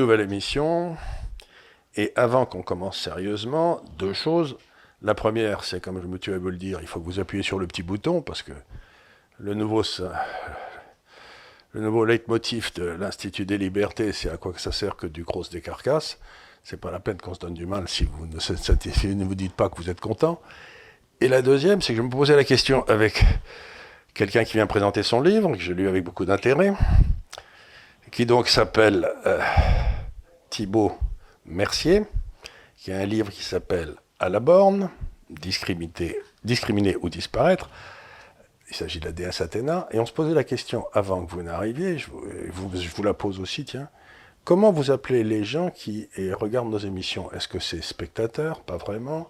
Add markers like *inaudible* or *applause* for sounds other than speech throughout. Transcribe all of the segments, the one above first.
nouvelle émission. Et avant qu'on commence sérieusement, deux choses. La première, c'est comme je me tuais à vous le dire, il faut que vous appuyez sur le petit bouton parce que le nouveau, le nouveau leitmotiv de l'Institut des libertés, c'est à quoi que ça sert que du gros des carcasses. C'est pas la peine qu'on se donne du mal si vous ne, ne vous dites pas que vous êtes content. Et la deuxième, c'est que je me posais la question avec quelqu'un qui vient présenter son livre, que j'ai lu avec beaucoup d'intérêt, qui donc s'appelle euh, Thibaut Mercier, qui a un livre qui s'appelle À la borne, discriminer, ou disparaître. Il s'agit de la déesse Athéna. Et on se posait la question avant que vous n'arriviez, je, vous la pose aussi, tiens. Comment vous appelez les gens qui regardent nos émissions Est-ce que c'est spectateurs? Pas vraiment.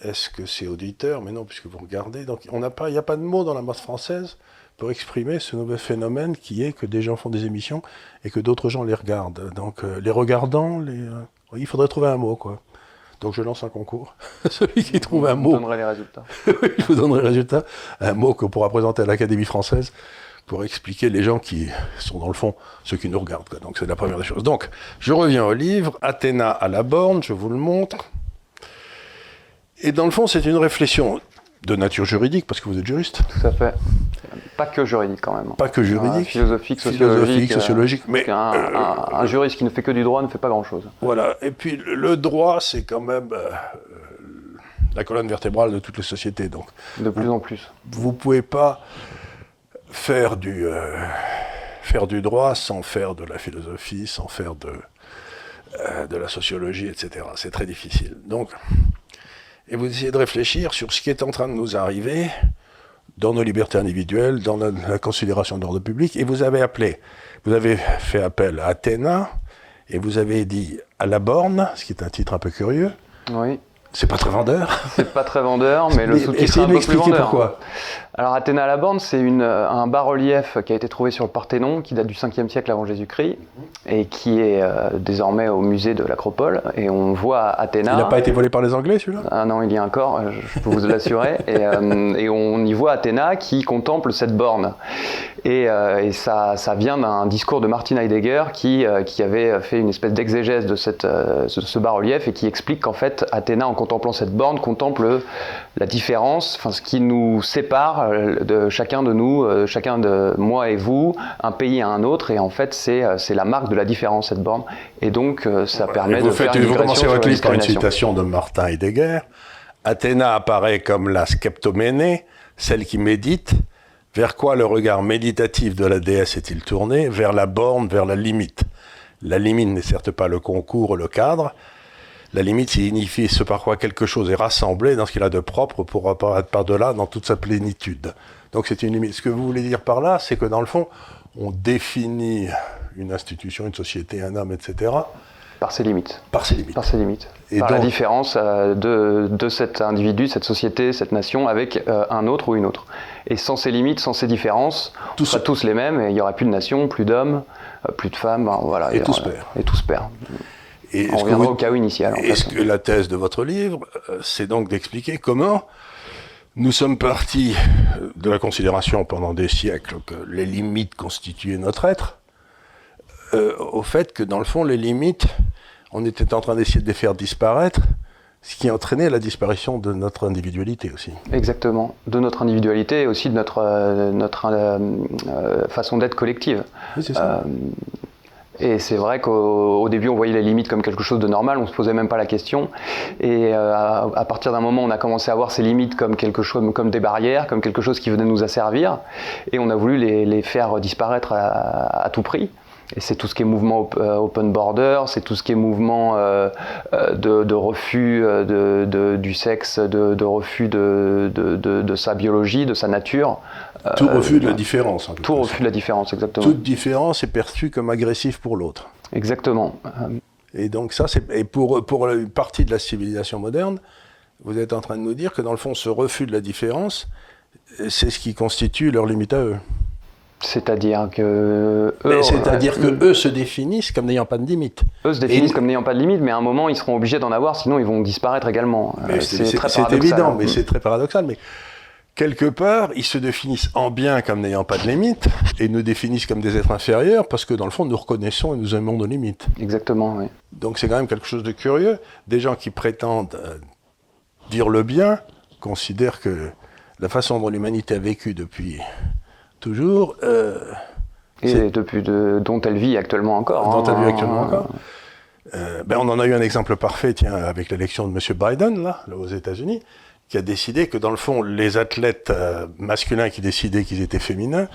Est-ce que c'est auditeur Mais non, puisque vous regardez. Donc il n'y a pas de mot dans la masse française pour exprimer ce nouvel phénomène qui est que des gens font des émissions et que d'autres gens les regardent. Donc euh, les regardants, les, euh, il faudrait trouver un mot, quoi. Donc je lance un concours. *laughs* Celui qui trouve un mot. Je vous donnerai les résultats. *laughs* je vous donnerai les résultats. Un mot que pourra présenter à l'Académie française pour expliquer les gens qui sont dans le fond ceux qui nous regardent. Donc c'est la première des choses. Donc je reviens au livre, Athéna à la borne, je vous le montre. Et dans le fond, c'est une réflexion de nature juridique, parce que vous êtes juriste. Tout à fait. Pas que juridique quand même. Pas que juridique. philosophique, sociologique. sociologique. Mais un, un, juriste qui ne fait que du droit ne fait pas grand-chose. Voilà. Et puis le droit, c'est quand même euh, la colonne vertébrale de toutes les sociétés. Donc, de plus en plus. Vous pouvez pas faire du, euh, faire du droit sans faire de la philosophie, sans faire de, euh, de la sociologie, etc. C'est très difficile. Donc, et vous essayez de réfléchir sur ce qui est en train de nous arriver dans nos libertés individuelles, dans la, considération de l'ordre public, et vous avez appelé, vous avez fait appel à Athéna, et vous avez dit à la borne, ce qui est un titre un peu curieux. Oui. C'est pas très vendeur. C'est pas très vendeur, mais le sous-titre est un peu plus vendeur. pourquoi. Alors Athéna à la borne, c'est euh, un bas-relief qui a été trouvé sur le Parthénon, qui date du 5e siècle avant Jésus-Christ, et qui est euh, désormais au musée de l'Acropole. Et on voit Athéna. Il n'a pas été volé par les Anglais, celui-là? Ah non, il y a encore, euh, je peux vous l'assurer. *laughs* et, et, on y voit Athéna qui contemple cette borne. Et, et ça, ça, vient d'un discours de Martin Heidegger qui, qui avait fait une espèce d'exégèse de, cette, ce bas-relief et qui explique qu'en fait, Athéna, en contemplant cette borne, contemple la différence, enfin ce qui nous sépare euh, de chacun de nous, euh, chacun de moi et vous, un pays à un autre, et en fait c'est euh, la marque de la différence cette borne, et donc ça permet vous de faites, faire Vous commencez votre livre par une citation de Martin Heidegger. Athéna apparaît comme la skeptoménée, celle qui médite. Vers quoi le regard méditatif de la déesse est-il tourné? Vers la borne, vers la limite. La limite n'est certes pas le concours, le cadre, la limite signifie ce par quoi quelque chose est rassemblé dans ce qu'il a de propre pour apparaître par-delà dans toute sa plénitude. Donc c'est une limite. Ce que vous voulez dire par là, c'est que dans le fond, on définit une institution, une société, un homme, etc. Par ses limites. Par ses limites. Par ses limites. Et par la différence euh, de, de, cet individu, cette société, cette nation avec euh, un autre ou une autre. Et sans ces limites, sans ces différences, tous, on sera tous les mêmes et il n'y aura plus de nation, plus d'hommes, euh, plus de femmes. voilà, et, et tous perd. Et tous perd. Et On reviendra au chaos initial. Est-ce que la thèse de votre livre, euh, c'est donc d'expliquer comment nous sommes partis de la considération pendant des siècles que les limites constituaient notre être, euh, au fait que dans le fond, les limites, on était en train d'essayer de les faire disparaître, ce qui entraînait la disparition de notre individualité aussi. Exactement, de notre individualité et aussi de notre, euh, notre façon d'être collective. Oui, c'est ça. Et c'est vrai qu'au début, on voyait les limites comme quelque chose de normal, on ne se posait même pas la question. Et euh, à, partir d'un moment, on a commencé à voir ces limites comme quelque chose, comme des barrières, comme quelque chose qui venait nous asservir. Et on a voulu les, faire disparaître à, tout prix. Et c'est tout ce qui est mouvement euh, open border, c'est tout ce qui est mouvement euh, de, refus de, du sexe, de, refus de, sa biologie, de sa nature. Tout euh, refus de la différence. En tout refus de la différence, exactement. Toute différence est perçue comme agressive pour l'autre. Exactement. Et donc ça, c'est et pour pour une partie de la civilisation moderne, vous êtes en train de nous dire que dans le fond, ce refus de la différence, c'est ce qui constitue leur limite à eux. C'est-à-dire que eux, c'est-à-dire que eux se définissent comme n'ayant pas de limite. Eux se définissent comme n'ayant pas de limite, mais à un moment ils seront obligés d'en avoir, sinon ils vont disparaître également. C'est évident, mais c'est très paradoxal. Mais quelque part, ils se définissent en bien comme n'ayant pas de limites et nous définissent comme des êtres inférieurs parce que dans le fond, nous reconnaissons et nous aimons nos limites. Exactement, oui. Donc c'est quand même quelque chose de curieux. Des gens qui prétendent euh, dire le bien considèrent que la façon dont l'humanité a vécu depuis toujours. Euh, et depuis de, dont elle vit actuellement encore. Dont elle vit hein. actuellement encore. Euh, ben on en a eu un exemple parfait, tiens, avec l'élection de M. Biden, là, là aux États-Unis qui a décidé que dans le fond, les athlètes euh, masculins qui décidaient qu'ils étaient féminins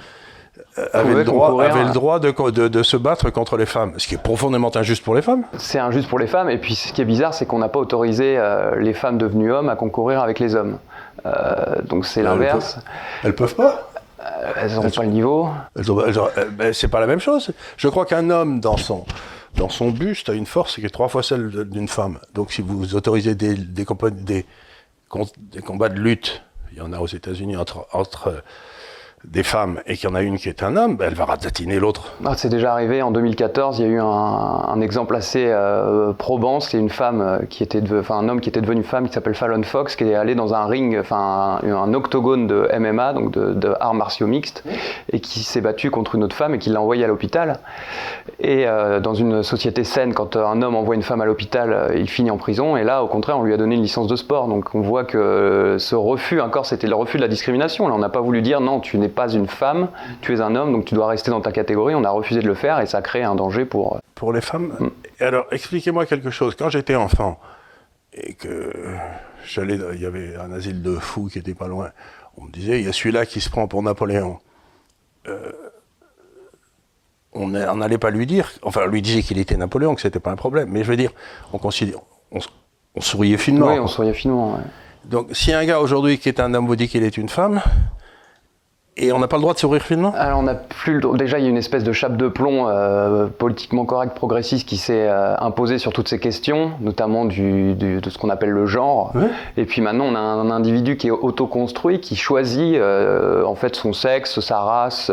euh, avaient, le droit, avaient le droit, de, de, se battre contre les femmes, ce qui est profondément injuste pour les femmes. C'est injuste pour les femmes, et puis ce qui est bizarre, c'est qu'on n'a pas autorisé les femmes devenues hommes à concourir avec les hommes. donc c'est l'inverse. Elles, peuvent pas elles n'ont pas le niveau. Ben, c'est pas la même chose. Je crois qu'un homme dans son buste a une force qui est trois fois celle d'une femme. Donc si vous autorisez des, combats de lutte, il y en a aux États-Unis entre des femmes et qu'il y en a une qui est un homme, ben elle va ratatiner l'autre. Ah, c'est déjà arrivé en 2014. Il y a eu un, exemple assez euh, probant. C'est une femme euh, qui était, enfin un homme qui était devenu femme qui s'appelle Fallon Fox, qui est allé dans un ring, enfin un, octogone de MMA, donc de, arts martiaux mixtes, et qui s'est battu contre une autre femme et qui l'a envoyée à l'hôpital. Et euh, dans une société saine, quand un homme envoie une femme à l'hôpital, il finit en prison. Et là, au contraire, on lui a donné une licence de sport. Donc on voit que ce refus, encore, c'était le refus de la discrimination. Là, on n'a pas voulu dire non, tu n'es pas une femme, tu es un homme, donc tu dois rester dans ta catégorie. On a refusé de le faire et ça crée un danger pour... Euh, pour les femmes mm. Alors, expliquez-moi quelque chose. Quand j'étais enfant et que j'allais, il y avait un asile de fous qui était pas loin, on me disait, il y a celui-là qui se prend pour Napoléon. Euh, on n'allait pas lui dire, enfin, on lui disait qu'il était Napoléon, que c'était pas un problème. Mais je veux dire, on considère, on, souriait finement. Oui, on souriait finement. Donc, si un gars aujourd'hui qui est un homme vous dit qu'il est une femme, et on n'a pas le droit de sourire finement? Alors on a plus le droit. Déjà, il y a une espèce de chape de plomb euh, politiquement correct, progressiste qui s'est euh, imposée sur toutes ces questions, notamment du, de ce qu'on appelle le genre. Et puis maintenant, on a un, individu qui est autoconstruit, qui choisit euh, en fait son sexe, sa race,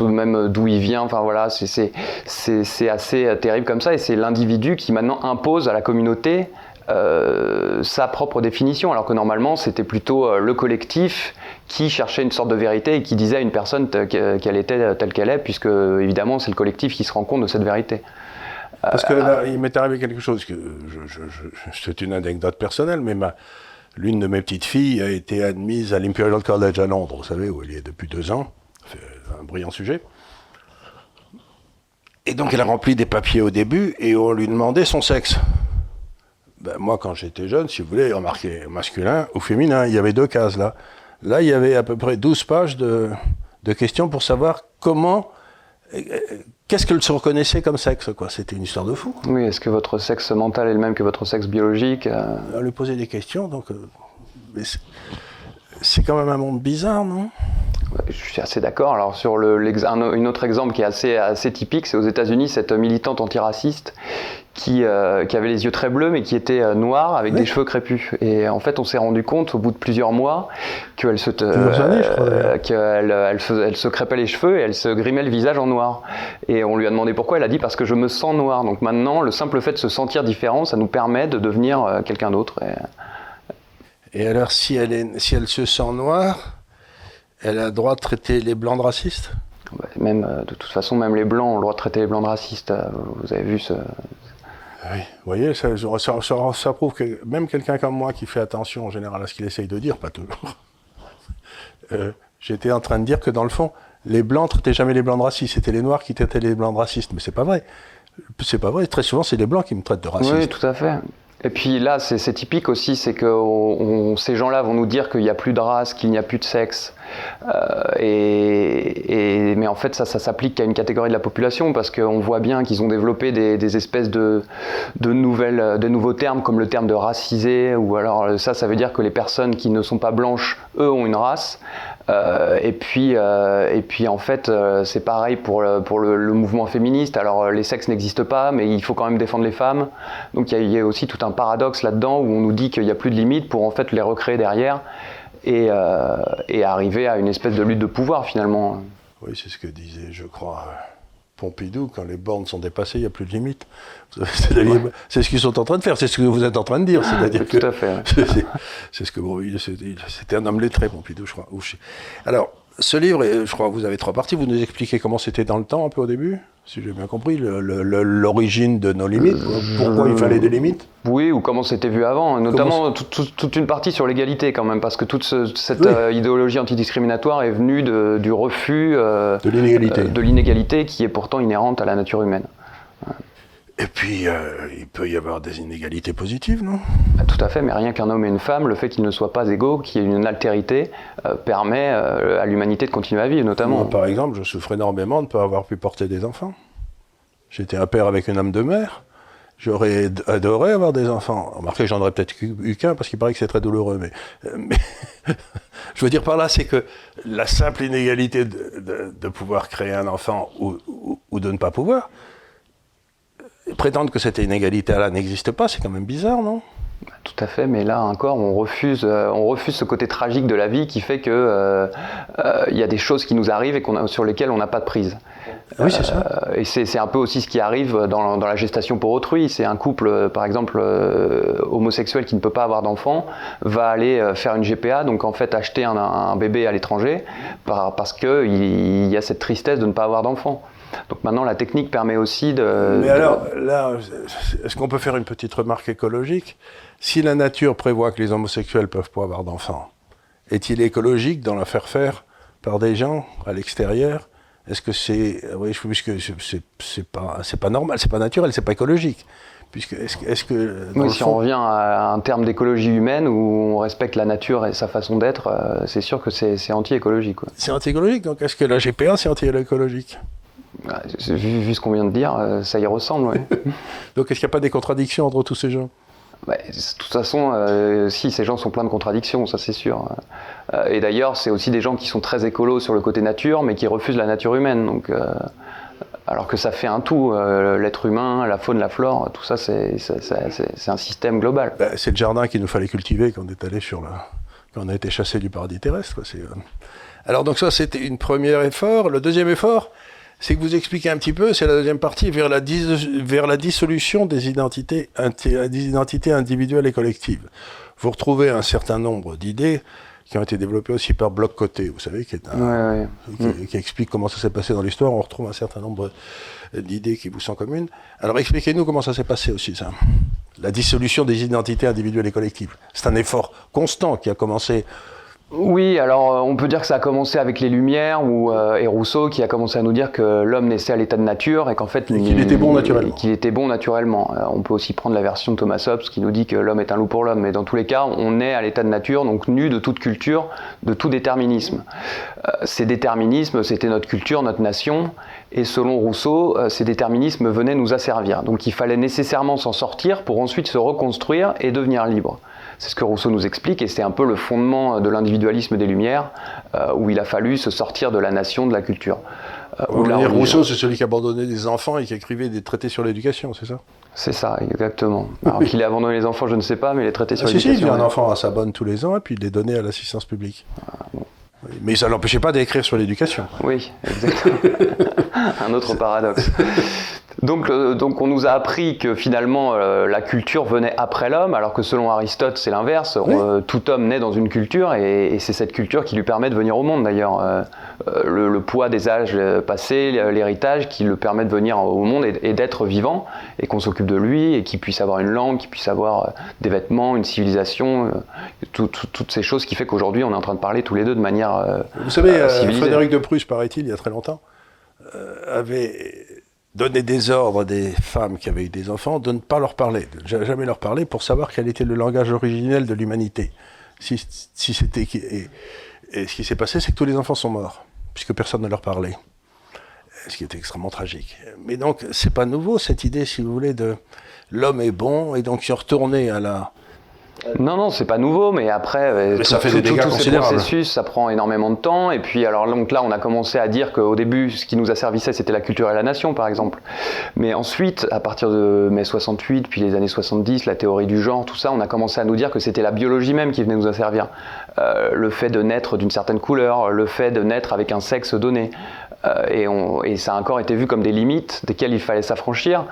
même d'où il vient. Enfin voilà, c'est assez terrible comme ça. Et c'est l'individu qui maintenant impose à la communauté euh, sa propre définition, alors que normalement c'était plutôt euh, le collectif qui cherchait une sorte de vérité et qui disait à une personne qu'elle était telle qu'elle est, puisque évidemment c'est le collectif qui se rend compte de cette vérité. Parce que là, il m'est arrivé quelque chose, que c'est une anecdote personnelle, mais l'une de mes petites filles a été admise à l'Imperial College à Londres, vous savez, où elle est depuis deux ans. C'est un brillant sujet. Et donc elle a rempli des papiers au début et on lui demandait son sexe ben, moi, quand j'étais jeune, si vous voulez, on marquait masculin ou féminin. Il y avait deux cases là. Là, il y avait à peu près 12 pages de, de questions pour savoir comment. Euh, qu'est-ce qu'elle se reconnaissait comme sexe quoi C'était une histoire de fou. Oui, est-ce que votre sexe mental est le même que votre sexe biologique euh? On lui posait des questions, donc. Euh, c'est quand même un monde bizarre, non? Je suis assez d'accord. Alors sur le, un, autre exemple qui est assez, assez typique, c'est aux États-Unis cette militante antiraciste qui, euh, qui, avait les yeux très bleus mais qui était euh, noire avec des cheveux crépus. Et en fait, on s'est rendu compte au bout de plusieurs mois qu'elle se, euh, qu'elle elle se, elle se crêpait les cheveux et elle se grimait le visage en noir. Et on lui a demandé pourquoi. Elle a dit parce que je me sens noire. Donc maintenant, le simple fait de se sentir différent, ça nous permet de devenir quelqu'un d'autre. Et... et alors, si elle, est, si elle se sent noire, elle a le droit de traiter les blancs de racistes? Même, de toute façon, même les blancs ont le droit de traiter les blancs de racistes. Vous avez vu ce, oui, vous voyez, ça, prouve que même quelqu'un comme moi qui fait attention en général à ce qu'il essaye de dire, pas toujours, *laughs* euh, j'étais en train de dire que dans le fond, les blancs traitaient jamais les blancs de racistes, c'était les noirs qui traitaient les blancs de racistes, mais c'est pas vrai. C'est pas vrai, très souvent c'est les blancs qui me traitent de racistes. Oui, tout à fait. Et puis là, c'est typique aussi, c'est que ces gens-là vont nous dire qu'il n'y a plus de race, qu'il n'y a plus de sexe. Euh, mais en fait, ça, ça s'applique qu'à une catégorie de la population parce qu'on voit bien qu'ils ont développé des, espèces de, nouvelles, de nouveaux termes comme le terme de racisé, ou alors ça, ça veut dire que les personnes qui ne sont pas blanches, eux, ont une race. Euh, et, puis, euh, et puis en fait, c'est pareil pour, le, pour le, mouvement féministe. Alors les sexes n'existent pas, mais il faut quand même défendre les femmes. Donc il y, y, a aussi tout un paradoxe là-dedans où on nous dit qu'il n'y a plus de limites pour en fait les recréer derrière et, euh, et, arriver à une espèce de lutte de pouvoir finalement. Oui, c'est ce que disait, je crois, Pompidou, quand les bornes sont dépassées, il n'y a plus de limite. *laughs* C'est ce qu'ils sont en train de faire, c'est ce que vous êtes en train de dire. C'est-à-dire Tout à fait. *laughs* C'est ce que c'était un homme lettré, Pompidou, je crois. Alors, ce livre, je crois que vous avez trois parties. Vous nous expliquez comment c'était dans le temps, un peu au début si j'ai bien compris, l'origine de nos limites, pourquoi il fallait des limites Oui, ou comment c'était vu avant, notamment toute une partie sur l'égalité quand même, parce que toute cette euh, idéologie antidiscriminatoire est venue du refus euh, de l'inégalité qui est pourtant inhérente à la nature humaine. Et puis, euh, il peut y avoir des inégalités positives, non? Bah, Tout à fait, mais rien qu'un homme et une femme, le fait qu'ils ne soient pas égaux, qu'il y ait une altérité, euh, permet euh, à l'humanité de continuer à vivre, notamment. par exemple, je souffre énormément de ne pas avoir pu porter des enfants. J'étais un père avec une âme de mère. J'aurais adoré avoir des enfants. Remarquez, j'en aurais peut-être eu qu'un parce qu'il paraît que c'est très douloureux. Mais, mais *laughs* je veux dire par là, c'est que la simple inégalité de, pouvoir créer un enfant ou de ne pas pouvoir, prétendre que cette inégalité-là n'existe pas, c'est quand même bizarre, non? Tout à fait, mais là encore, on refuse, euh, on refuse ce côté tragique de la vie qui fait que euh, euh, il y a des choses qui nous arrivent et sur lesquelles on n'a pas de prise. Oui, c'est ça. et c'est un peu aussi ce qui arrive dans, la gestation pour autrui. C'est un couple, par exemple, homosexuel qui ne peut pas avoir d'enfant, va aller faire une GPA, donc en fait acheter un, bébé à l'étranger, parce qu'il y a cette tristesse de ne pas avoir d'enfant. Donc maintenant, la technique permet aussi de. Mais alors, là, est-ce qu'on peut faire une petite remarque écologique? Si la nature prévoit que les homosexuels peuvent pas avoir d'enfants, est-il écologique d'en la faire faire par des gens à l'extérieur? Est-ce que c'est. Oui, puisque c'est pas, pas normal, c'est pas naturel, c'est pas écologique. Puisque, est-ce, que, oui, si on revient à un terme d'écologie humaine où on respecte la nature et sa façon d'être, euh, c'est sûr que c'est, anti-écologique. C'est anti-écologique, donc est-ce que la GPA c'est anti-écologique? Bah, vu, ce qu'on vient de dire, euh, ça y ressemble. *laughs* Donc est-ce qu'il n'y a pas des contradictions entre tous ces gens? Bah, de toute façon, euh, si, ces gens sont pleins de contradictions, ça c'est sûr. Euh, et d'ailleurs, c'est aussi des gens qui sont très écolos sur le côté nature, mais qui refusent la nature humaine. Donc, alors que ça fait un tout, l'être humain, la faune, la flore, tout ça, c'est un système global. Bah, c'est le jardin qu'il nous fallait cultiver quand on est allé sur la... quand on a été chassé du paradis terrestre. Alors donc ça, c'était une première effort. Le deuxième effort, c'est que vous expliquez un petit peu, c'est la deuxième partie, vers la, vers la dissolution des identités, des identités individuelles et collectives. Vous retrouvez un certain nombre d'idées qui ont été développées aussi par Bloc Côté, vous savez, qui, est un, Qui, explique comment ça s'est passé dans l'histoire. On retrouve un certain nombre d'idées qui vous sont communes. Alors expliquez-nous comment ça s'est passé aussi, ça. La dissolution des identités individuelles et collectives. C'est un effort constant qui a commencé oui, alors euh, on peut dire que ça a commencé avec les Lumières ou euh, et Rousseau qui a commencé à nous dire que l'homme naissait à l'état de nature et qu'en fait qu'il était bon naturellement. Qu'il était bon naturellement. Euh, on peut aussi prendre la version de Thomas Hobbes qui nous dit que l'homme est un loup pour l'homme, mais dans tous les cas, on est à l'état de nature, donc nu de toute culture, de tout déterminisme. ces déterminismes, c'était notre culture, notre nation, et selon Rousseau, ces déterminismes venaient nous asservir. Donc il fallait nécessairement s'en sortir pour ensuite se reconstruire et devenir libre. C'est ce que Rousseau nous explique et c'est un peu le fondement de l'individualisme des Lumières, euh, où il a fallu se sortir de la nation, de la culture. Euh, Rousseau, c'est celui qui abandonnait des enfants et qui écrivait des traités sur l'éducation, c'est ça C'est ça, exactement. Alors qu'il ait abandonné les enfants, je ne sais pas, mais les traités sur l'éducation. Si, si, il un enfant à sa bonne tous les ans et puis il les donnait à l'assistance publique. Ah, mais ça ne l'empêchait pas d'écrire sur l'éducation. Oui, exactement. *laughs* un autre paradoxe. Donc, euh, donc on nous a appris que finalement euh, la culture venait après l'homme, alors que selon Aristote c'est l'inverse. Euh, tout homme naît dans une culture et, c'est cette culture qui lui permet de venir au monde d'ailleurs. Le, poids des âges passés, l'héritage qui le permet de venir au monde et, d'être vivant et qu'on s'occupe de lui et qu'il puisse avoir une langue, qu'il puisse avoir des vêtements, une civilisation, toutes ces choses qui fait qu'aujourd'hui on est en train de parler tous les deux de manière Vous savez, Frédéric de Prusse, paraît-il, il y a très longtemps, avait donner des ordres à des femmes qui avaient eu des enfants de ne pas leur parler, de jamais leur parler pour savoir quel était le langage originel de l'humanité. Si, c'était et, ce qui s'est passé, c'est que tous les enfants sont morts puisque personne ne leur parlait, ce qui était extrêmement tragique. Mais donc c'est pas nouveau cette idée, si vous voulez, de l'homme est bon et donc ils sont retournés à la non, non, c'est pas nouveau, mais après, euh, ça fait des dégâts tous ces processus, ça prend énormément de temps. Et puis, alors donc là, on a commencé à dire qu'au début, ce qui nous asservissait, c'était la culture et la nation, par exemple. Mais ensuite, à partir de mai 68, puis les années 70, la théorie du genre, tout ça, on a commencé à nous dire que c'était la biologie même qui venait nous asservir. Euh, le fait de naître d'une certaine couleur, le fait de naître avec un sexe donné, Euh, et, ça a encore été vu comme des limites desquelles il fallait s'affranchir.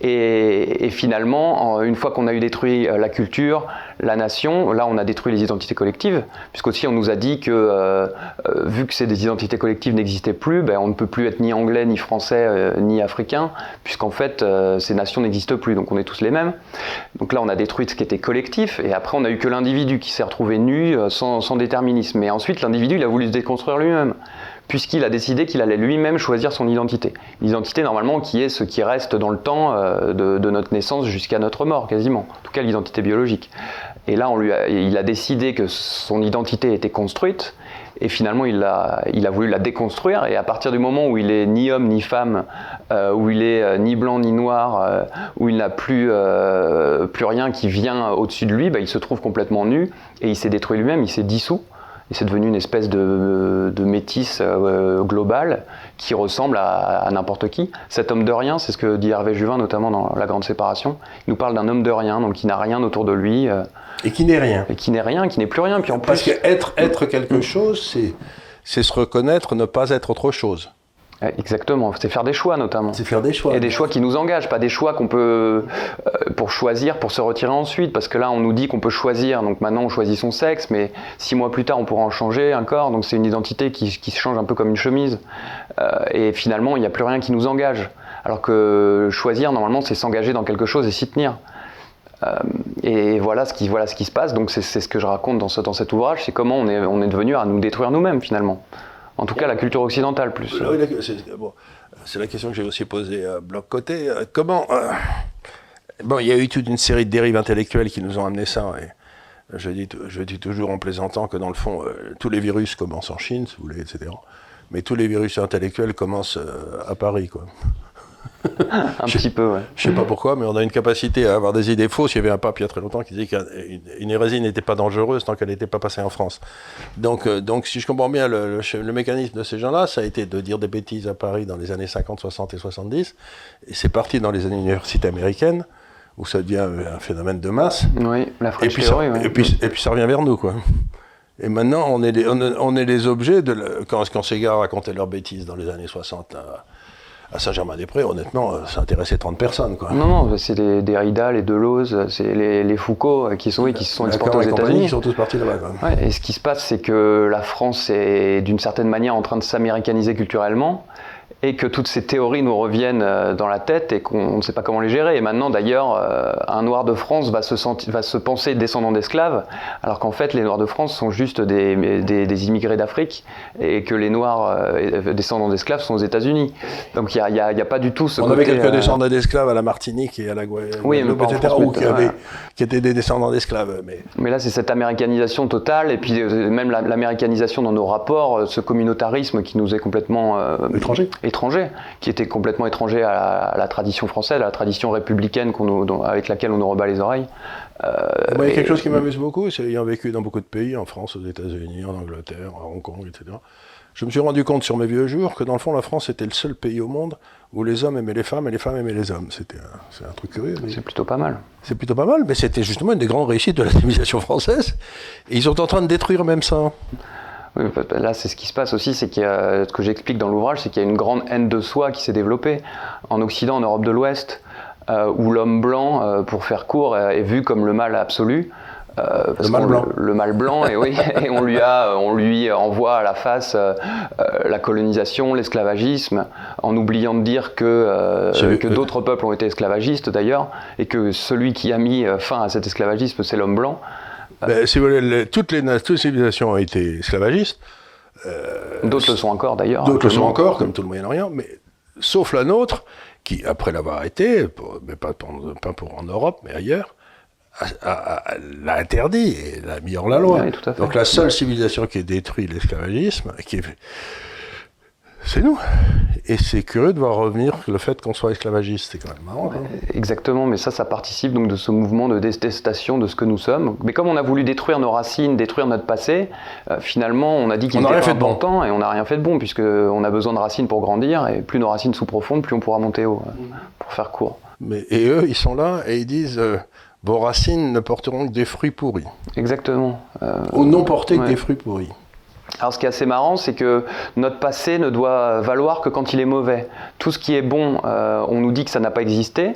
Et, finalement, une fois qu'on a eu détruit euh, la culture, la nation, là on a détruit les identités collectives, puisqu'aussi on nous a dit que euh, vu que ces identités collectives n'existaient plus, ben, on ne peut plus être ni anglais, ni français, ni africain, puisqu'en fait ces nations n'existent plus, donc on est tous les mêmes. Donc là on a détruit ce qui était collectif, et après on a eu que l'individu qui s'est retrouvé nu, sans, sans déterminisme. Mais ensuite l'individu il a voulu se déconstruire lui-même puisqu'il a décidé qu'il allait lui-même choisir son identité. L'identité, normalement, qui est ce qui reste dans le temps euh, de, notre naissance jusqu'à notre mort, quasiment. En tout cas, l'identité biologique. Et là, il a décidé que son identité était construite, et finalement, il a, voulu la déconstruire. Et à partir du moment où il est ni homme ni femme, euh, où il est euh, ni blanc ni noir, où il n'a plus, plus rien qui vient au-dessus de lui, bah, il se trouve complètement nu, et il s'est détruit lui-même, il s'est dissous et c'est devenu une espèce de, de métis euh, global qui ressemble à, n'importe qui. Cet homme de rien, c'est ce que dit Hervé Juvin, notamment dans La Grande Séparation. Il nous parle d'un homme de rien, donc qui n'a rien autour de lui. Euh, et qui n'est rien. Et qui n'est rien, qui n'est plus rien. Puis en Parce qu'être être, être quelque chose, c'est se reconnaître, ne pas être autre chose. Exactement, c'est faire des choix notamment. C'est faire des choix. Et des choix qui nous engagent, pas des choix qu'on peut euh, pour choisir, pour se retirer ensuite, parce que là on nous dit qu'on peut choisir, donc maintenant on choisit son sexe, mais six mois plus tard on pourra en changer un corps, donc c'est une identité qui, qui, se change un peu comme une chemise. Euh, et finalement il n'y a plus rien qui nous engage. Alors que choisir normalement c'est s'engager dans quelque chose et s'y tenir. Euh, et voilà ce, qui, voilà ce qui se passe, donc c'est ce que je raconte dans, ce, dans cet ouvrage, c'est comment on est, on est devenu à nous détruire nous-mêmes finalement. En tout cas, la culture occidentale plus. c'est la question que j'ai aussi posée à Bloc Côté. Euh, comment. Euh, bon, il y a eu toute une série de dérives intellectuelles qui nous ont amené ça. Je, dis, toujours en plaisantant que dans le fond, euh, tous les virus commencent en Chine, si vous voulez, etc. Mais tous les virus intellectuels commencent à Paris, quoi. *laughs* un petit peu, ouais. Je sais pas pourquoi, mais on a une capacité à avoir des idées fausses. Il y avait un pape il y a très longtemps qui disait qu'une hérésie n'était pas dangereuse tant qu'elle n'était pas passée en France. Donc, euh, donc, si je comprends bien le, le, mécanisme de ces gens-là, ça a été de dire des bêtises à Paris dans les années 50, 60 et 70. Et c'est parti dans les universités américaines où ça devient un phénomène de masse. Oui, la et puis, ça, et, puis, et puis ça revient vers nous, quoi. Et maintenant, on est les, on, est les objets de. quand, quand ces gars racontaient leurs bêtises dans les années 60, à Saint-Germain-des-Prés, honnêtement, euh, ça intéressait 30 personnes. Quoi. Non, non, c'est les Derrida, les Deleuze, c'est les, les, Foucault euh, qui sont, oui, qui se sont exportés aux États-Unis. Ils sont tous partis là-bas. Ouais, et ce qui se passe, c'est que la France est d'une certaine manière en train de s'américaniser culturellement et que toutes ces théories nous reviennent euh, dans la tête et qu'on ne sait pas comment les gérer. Et maintenant, d'ailleurs, euh, un noir de France va se, sentir, va se penser descendant d'esclaves, alors qu'en fait, les noirs de France sont juste des, des, immigrés d'Afrique et que les noirs euh, descendants d'esclaves sont aux États-Unis. Donc il n'y a, a, pas du tout ce On avait quelques descendants d'esclaves à la Martinique et à la Guadeloupe, oui, etc., qui, qui, étaient des descendants d'esclaves. Mais... mais là, c'est cette américanisation totale, et puis même l'américanisation dans nos rapports, ce communautarisme qui nous est complètement... étranger étranger, qui était complètement étranger à la, tradition française, à la tradition républicaine avec laquelle on nous rebat les oreilles. Euh, il y a quelque chose qui m'amuse beaucoup, c'est ayant vécu dans beaucoup de pays, en France, aux États-Unis, en Angleterre, à Hong Kong, etc. Je me suis rendu compte sur mes vieux jours que dans le fond, la France était le seul pays au monde où les hommes aimaient les femmes et les femmes aimaient les hommes. C'était un, un truc curieux. C'est plutôt pas mal. C'est plutôt pas mal, mais c'était justement une des grandes réussites de la civilisation française. Et ils sont en train de détruire même ça. Là, c'est ce qui se passe aussi, c'est qu'il ce que j'explique dans l'ouvrage, c'est qu'il y a une grande haine de soi qui s'est développée en Occident, en Europe de l'Ouest, euh, où l'homme blanc, euh, pour faire court, est vu comme le mal absolu. Euh, le mal blanc. Le, mal blanc, et oui, *laughs* et on lui, a, on lui envoie à la face la colonisation, l'esclavagisme, en oubliant de dire que, que d'autres peuples ont été esclavagistes d'ailleurs, et que celui qui a mis fin à cet esclavagisme, c'est l'homme blanc. Ben, si vous voulez, toutes, les, civilisations ont été esclavagistes. Euh, d'autres le sont encore d'ailleurs. D'autres le sont encore, comme tout le Moyen-Orient, mais sauf la nôtre, qui, après l'avoir été, mais pas, pour, en Europe, mais ailleurs, l'a interdit et l'a mis hors la loi. Donc la seule civilisation qui a détruit l'esclavagisme, qui est c'est nous. Et c'est curieux de voir revenir le fait qu'on soit esclavagiste, c'est quand même marrant. Hein. Exactement, mais ça, ça participe donc de ce mouvement de détestation de ce que nous sommes. Mais comme on a voulu détruire nos racines, détruire notre passé, euh, finalement, on a dit qu'il n'était pas bon temps et on n'a rien fait de bon, puisqu'on a besoin de racines pour grandir, et plus nos racines sont profondes, plus on pourra monter haut, euh, pour faire court. Mais, et eux, ils sont là et ils disent euh, vos racines ne porteront que des fruits pourris. Exactement. Ou non porter que des fruits pourris. Alors ce qui est assez marrant, c'est que notre passé ne doit valoir que quand il est mauvais. Tout ce qui est bon, on nous dit que ça n'a pas existé.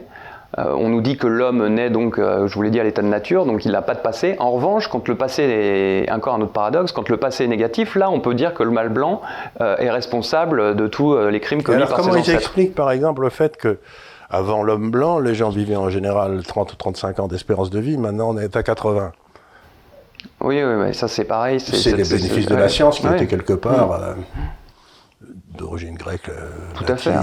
Euh, on nous dit que l'homme naît donc, euh, je vous l'ai dit, à l'état de nature, donc il n'a pas de passé. En revanche, quand le passé est encore un autre paradoxe, quand le passé est négatif, là, on peut dire que le mal blanc euh, est responsable de tous les crimes commis par comment ses ils expliquent, par exemple, le fait que avant l'homme blanc, les gens vivaient en général 30 ou 35 ans d'espérance de vie. Maintenant, on est à 80. Oui, oui, ça c'est pareil. C'est les bénéfices de la science qui étaient quelque part. Mm d'origine grecque, euh, Tout à fait,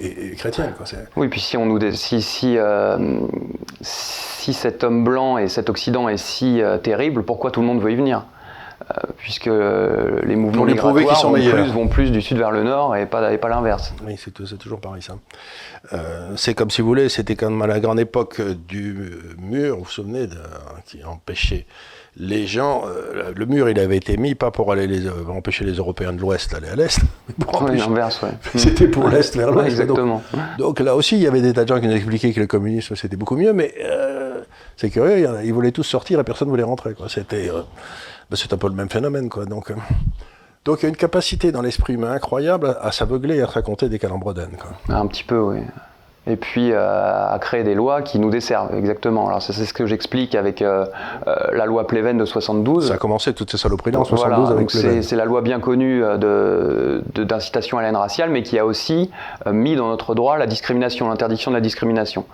et, chrétienne. Quoi. Oui, puis si, on nous, si, si, euh, si, cet homme blanc et cet Occident est si euh, terrible, pourquoi tout le monde veut y venir? Puisque les mouvements les migratoires sont vont, plus, vont, plus, du sud vers le nord et pas, pas l'inverse. Oui, c'est toujours pareil ça. c'est comme si vous voulez, c'était comme à la grande époque du mur, vous vous souvenez, qui empêchait les gens, euh, le mur, il avait été mis pas pour aller les, euh, empêcher les Européens de l'Ouest d'aller à l'Est, *laughs* oui, *laughs* C'était pour l'Est vers l'Ouest. exactement. Donc, là aussi, il y avait des tas de gens qui nous expliquaient que le communisme c'était beaucoup mieux, mais euh, c'est curieux, ils voulaient tous sortir et personne ne voulait rentrer. C'était, ben, c'est un peu le même phénomène, quoi. Donc, donc il y a une capacité dans l'esprit humain incroyable à, s'aveugler et à raconter des calembredaines. Un petit peu, oui et puis euh, à créer des lois qui nous desservent, exactement. Alors c'est ce que j'explique avec euh, euh, la loi Pleven de 72. Ça a commencé toutes ces saloperies-là en 72 avec. C'est la loi bien connue d'incitation de, à la haine raciale, mais qui a aussi mis dans notre droit la discrimination, l'interdiction de la discrimination.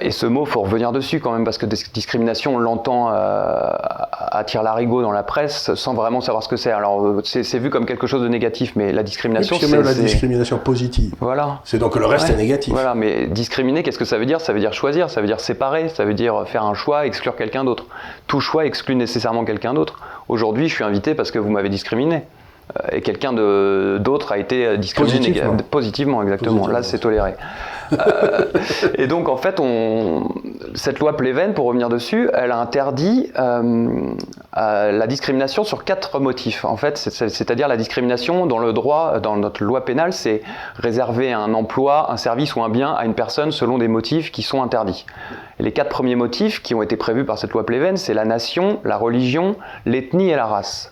Et ce mot, faut revenir dessus quand même, parce que discrimination, on l'entend à tire larigot dans la presse sans vraiment savoir ce que c'est. Alors c'est vu comme quelque chose de négatif, mais la discrimination, c'est même la discrimination positive. Voilà. C'est donc le reste est négatif. Voilà, mais discriminer, qu'est-ce que ça veut dire? Ça veut dire choisir, ça veut dire séparer, ça veut dire faire un choix, exclure quelqu'un d'autre. Tout choix exclut nécessairement quelqu'un d'autre. Aujourd'hui, je suis invité parce que vous m'avez discriminé. Euh, et quelqu'un d'autre a été discriminé positivement, positivement exactement. Là, c'est toléré. Euh, et donc, en fait, on, cette loi Pleven, pour revenir dessus, elle a interdit euh, la discrimination sur quatre motifs. En fait, c'est-à-dire la discrimination dans le droit, dans notre loi pénale, c'est réserver un emploi, un service ou un bien à une personne selon des motifs qui sont interdits. les quatre premiers motifs qui ont été prévus par cette loi Pleven, c'est la nation, la religion, l'ethnie et la race.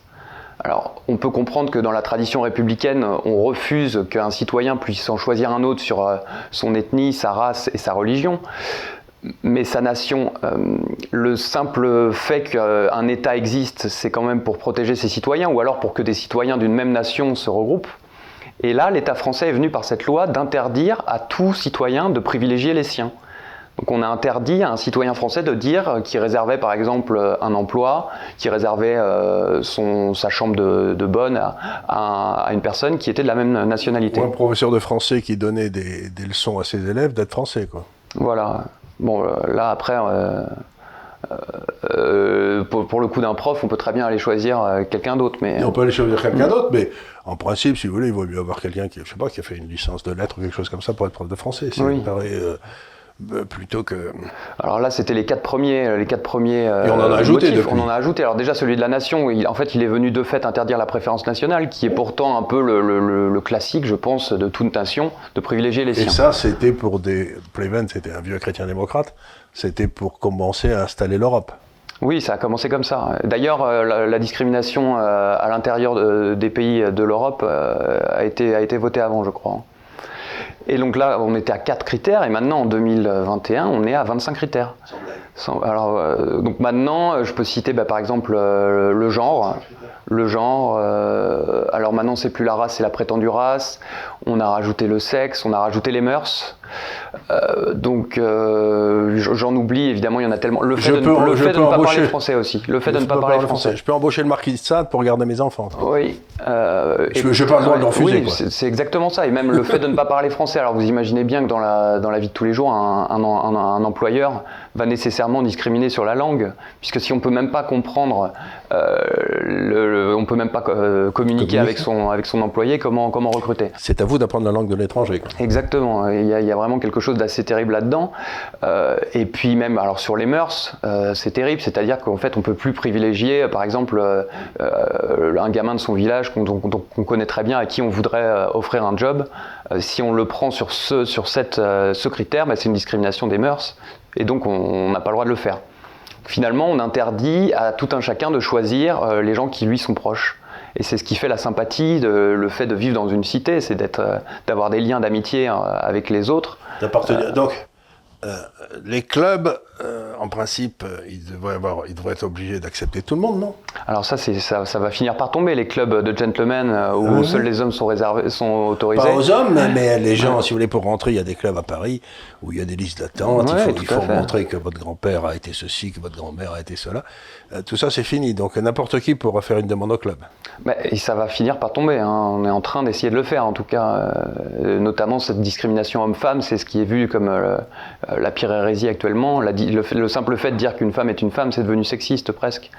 Alors, on peut comprendre que dans la tradition républicaine, on refuse qu'un citoyen puisse en choisir un autre sur euh, son ethnie, sa race et sa religion. Mais sa nation, euh, le simple fait qu'un État existe, c'est quand même pour protéger ses citoyens, ou alors pour que des citoyens d'une même nation se regroupent. Et là, l'État français est venu par cette loi d'interdire à tout citoyen de privilégier les siens. Donc on a interdit à un citoyen français de dire euh, qu'il réservait par exemple euh, un emploi, qu'il réservait euh, son, sa chambre de, bonne à, une personne qui était de la même nationalité. Ou un professeur de français qui donnait des, leçons à ses élèves d'être français. Quoi. Voilà. Bon, là après, pour, le coup d'un prof, on peut très bien aller choisir quelqu'un d'autre. Mais... on peut aller choisir quelqu'un d'autre, mais en principe, si vous voulez, il vaut mieux avoir quelqu'un qui, je sais pas, qui a fait une licence de lettres ou quelque chose comme ça pour être prof de français. Ça me paraît euh, plutôt que. Alors là, c'était les quatre premiers, euh, les quatre premiers. Euh, Et on en a ajouté. On en a ajouté. Alors déjà celui de la nation. en fait, il est venu de fait interdire la préférence nationale, qui est pourtant un peu le, classique, je pense, de toute nation, de privilégier les siens. Et ça, c'était pour des. Pleven, c'était un vieux chrétien démocrate. C'était pour commencer à installer l'Europe. Oui, ça a commencé comme ça. D'ailleurs, la, discrimination à l'intérieur des pays de l'Europe a été, a été votée avant, je crois. Et donc là, on était à 4 critères, et maintenant en 2021, on est à 25 critères. Alors, euh, donc maintenant, je peux citer bah, par exemple euh, le genre. Le genre, euh, alors maintenant c'est plus la race, c'est la prétendue race. On a rajouté le sexe, on a rajouté les mœurs. Euh, donc euh, j'en oublie évidemment, il y en a tellement. Le fait de, ne pas parler français aussi. Le fait de ne pas parler français. Je peux embaucher le marquis de Sade pour garder mes enfants. Oui. Euh, je n'ai pas le droit de refuser. Oui, c'est exactement ça. Et même le fait de ne pas parler français. Alors vous imaginez bien que dans la, dans la vie de tous les jours, un, un, employeur va nécessairement discriminer sur la langue, puisque si on peut même pas comprendre, le, on peut même pas communiquer avec son, avec son employé, comment, comment recruter C'est à vous d'apprendre la langue de l'étranger. Exactement. Il y, a, il y a vraiment quelque chose d'assez terrible là-dedans. Euh, et puis même, alors sur les mœurs, euh, c'est terrible, c'est-à-dire qu'en fait, on peut plus privilégier, par exemple, euh, un gamin de son village qu'on connaît très bien, à qui on voudrait offrir un job. si on le prend sur ce, sur cette, ce critère, bah, c'est une discrimination des mœurs, et donc on n'a pas le droit de le faire. Finalement, on interdit à tout un chacun de choisir les gens qui lui sont proches. Et c'est ce qui fait la sympathie, de, le fait de vivre dans une cité, c'est d'être, d'avoir des liens d'amitié avec les autres. Donc, les clubs euh, en principe, euh, ils devraient, avoir, ils devraient être obligés d'accepter tout le monde, non? Alors ça, ça, ça, va finir par tomber, les clubs de gentlemen euh, où seuls les hommes sont, réservés, sont autorisés. Pas aux hommes, mais les gens, si vous voulez, pour rentrer, il y a des clubs à Paris où il y a des listes d'attente, il faut, montrer que votre grand-père a été ceci, que votre grand-mère a été cela. tout ça, c'est fini. Donc n'importe qui pourra faire une demande au club. et ça va finir par tomber. Hein. On est en train d'essayer de le faire, en tout cas. notamment cette discrimination homme-femme, c'est ce qui est vu comme la pire hérésie actuellement. La, le, simple fait de dire qu'une femme est une femme, c'est devenu sexiste presque.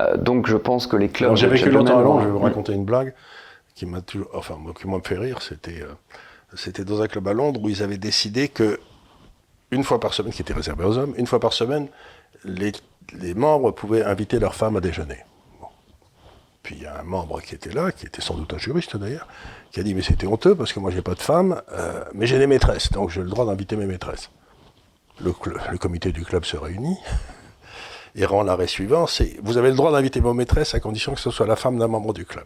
Euh, donc je pense que les clubs. J'ai vécu longtemps à Londres, je vais vous raconter une blague qui m'a toujours, enfin, qui m'a fait rire. C'était, euh, c'était dans un club à Londres où ils avaient décidé que une fois par semaine, qui était réservé aux hommes, une fois par semaine, les, les membres pouvaient inviter leurs femmes à déjeuner. Puis il y a un membre qui était là, qui était sans doute un juriste d'ailleurs, qui a dit mais c'était honteux parce que moi j'ai pas de femme, euh, mais j'ai des maîtresses, donc j'ai le droit d'inviter mes maîtresses le, comité du club se réunit et rend l'arrêt suivant, c'est vous avez le droit d'inviter vos maîtresses à condition que ce soit la femme d'un membre du club.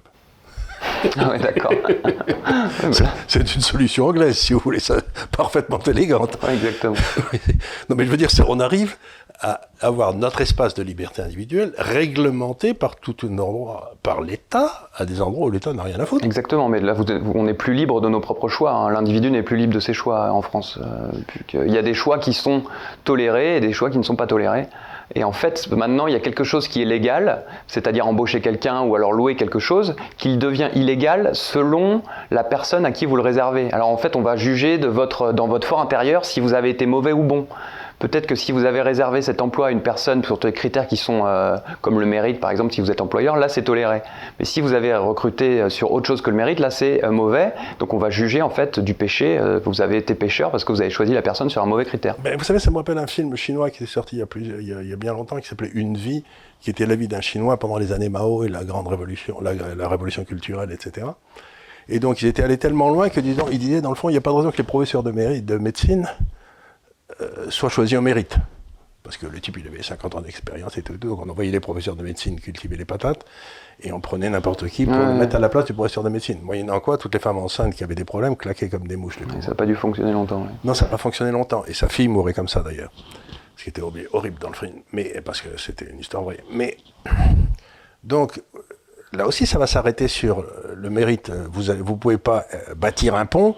Ah d'accord. *laughs* c'est une solution anglaise, si vous voulez, ça, parfaitement élégante. exactement. *laughs* non, mais je veux dire, on arrive à avoir notre espace de liberté individuelle réglementé par tout un endroit, par l'État, à des endroits où l'État n'a rien à foutre. Exactement, mais là, on n'est plus libre de nos propres choix. Hein. L'individu n'est plus libre de ses choix en France. Euh, il y a des choix qui sont tolérés et des choix qui ne sont pas tolérés. Et en fait, maintenant, il y a quelque chose qui est légal, c'est-à-dire embaucher quelqu'un ou alors louer quelque chose, qu'il devient illégal selon la personne à qui vous le réservez. Alors en fait, on va juger de votre, dans votre fort intérieur si vous avez été mauvais ou bon. Peut-être que si vous avez réservé cet emploi à une personne sur des critères qui sont euh, comme le mérite, par exemple, si vous êtes employeur, là c'est toléré. Mais si vous avez recruté euh, sur autre chose que le mérite, là c'est euh, mauvais. Donc on va juger en fait du péché vous avez été pécheur parce que vous avez choisi la personne sur un mauvais critère. vous savez, ça me rappelle un film chinois qui est sorti il y a, plus, il y a, bien longtemps qui s'appelait Une vie, qui était la vie d'un Chinois pendant les années Mao et la grande révolution, la, révolution culturelle, etc. Et donc ils étaient allés tellement loin que disons, ils disaient dans le fond, il n'y a pas de raison que les professeurs de, mérite, de médecine soit choisi au mérite. Parce que le type, il avait 50 ans d'expérience et tout, donc on envoyait les professeurs de médecine cultiver les patates, et on prenait n'importe qui pour le mettre à la place du professeur de médecine. Moyennant quoi, toutes les femmes enceintes qui avaient des problèmes claquaient comme des mouches. ça n'a pas dû fonctionner longtemps. Non, ça n'a pas fonctionné longtemps. Et sa fille mourait comme ça d'ailleurs. Ce qui était horrible dans le film, mais, parce que c'était une histoire vraie. Mais, *coughs* donc, là aussi, ça va s'arrêter sur le mérite. Vous ne vous pouvez pas euh, bâtir un pont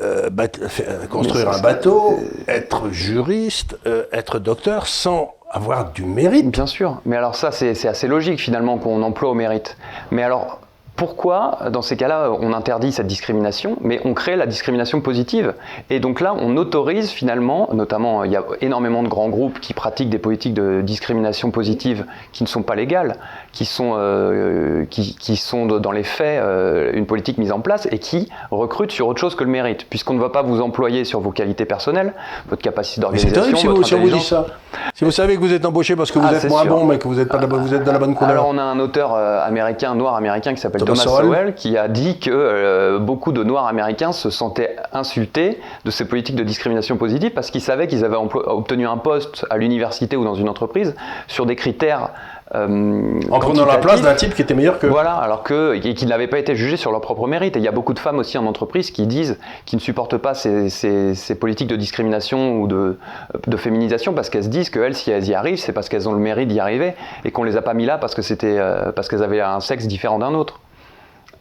euh, euh, construire un bateau, être juriste, euh, être docteur, sans avoir du mérite. Bien sûr, mais alors ça c'est assez logique finalement qu'on emploie au mérite. Mais alors pourquoi, dans ces cas-là, on interdit cette discrimination, mais on crée la discrimination positive? Et donc là, on autorise finalement, notamment, il y a énormément de grands groupes qui pratiquent des politiques de discrimination positive qui ne sont pas légales, qui sont, euh, qui, qui, sont dans les faits euh, une politique mise en place et qui recrutent sur autre chose que le mérite, puisqu'on ne va pas vous employer sur vos qualités personnelles, votre capacité d'organisation. C'est terrible si, vous, dites ça. Si vous savez que vous êtes embauché parce que vous ah, êtes moins bon, mais que vous êtes, pas vous êtes dans la bonne couleur. Alors on a un auteur euh, américain, noir américain, qui s'appelle Thomas, Sowell, qui a dit que euh, beaucoup de Noirs américains se sentaient insultés de ces politiques de discrimination positive parce qu'ils savaient qu'ils avaient obtenu un poste à l'université ou dans une entreprise sur des critères euh, en prenant la place d'un type qui était meilleur que. Voilà, alors que qu'ils n'avaient pas été jugés sur leur propre mérite. Et il y a beaucoup de femmes aussi en entreprise qui disent, qui ne supportent pas ces, ces, politiques de discrimination ou de, de féminisation parce qu'elles se disent qu'elles, si elles y arrivent, c'est parce qu'elles ont le mérite d'y arriver et qu'on les a pas mis là parce que c'était euh, parce qu'elles avaient un sexe différent d'un autre.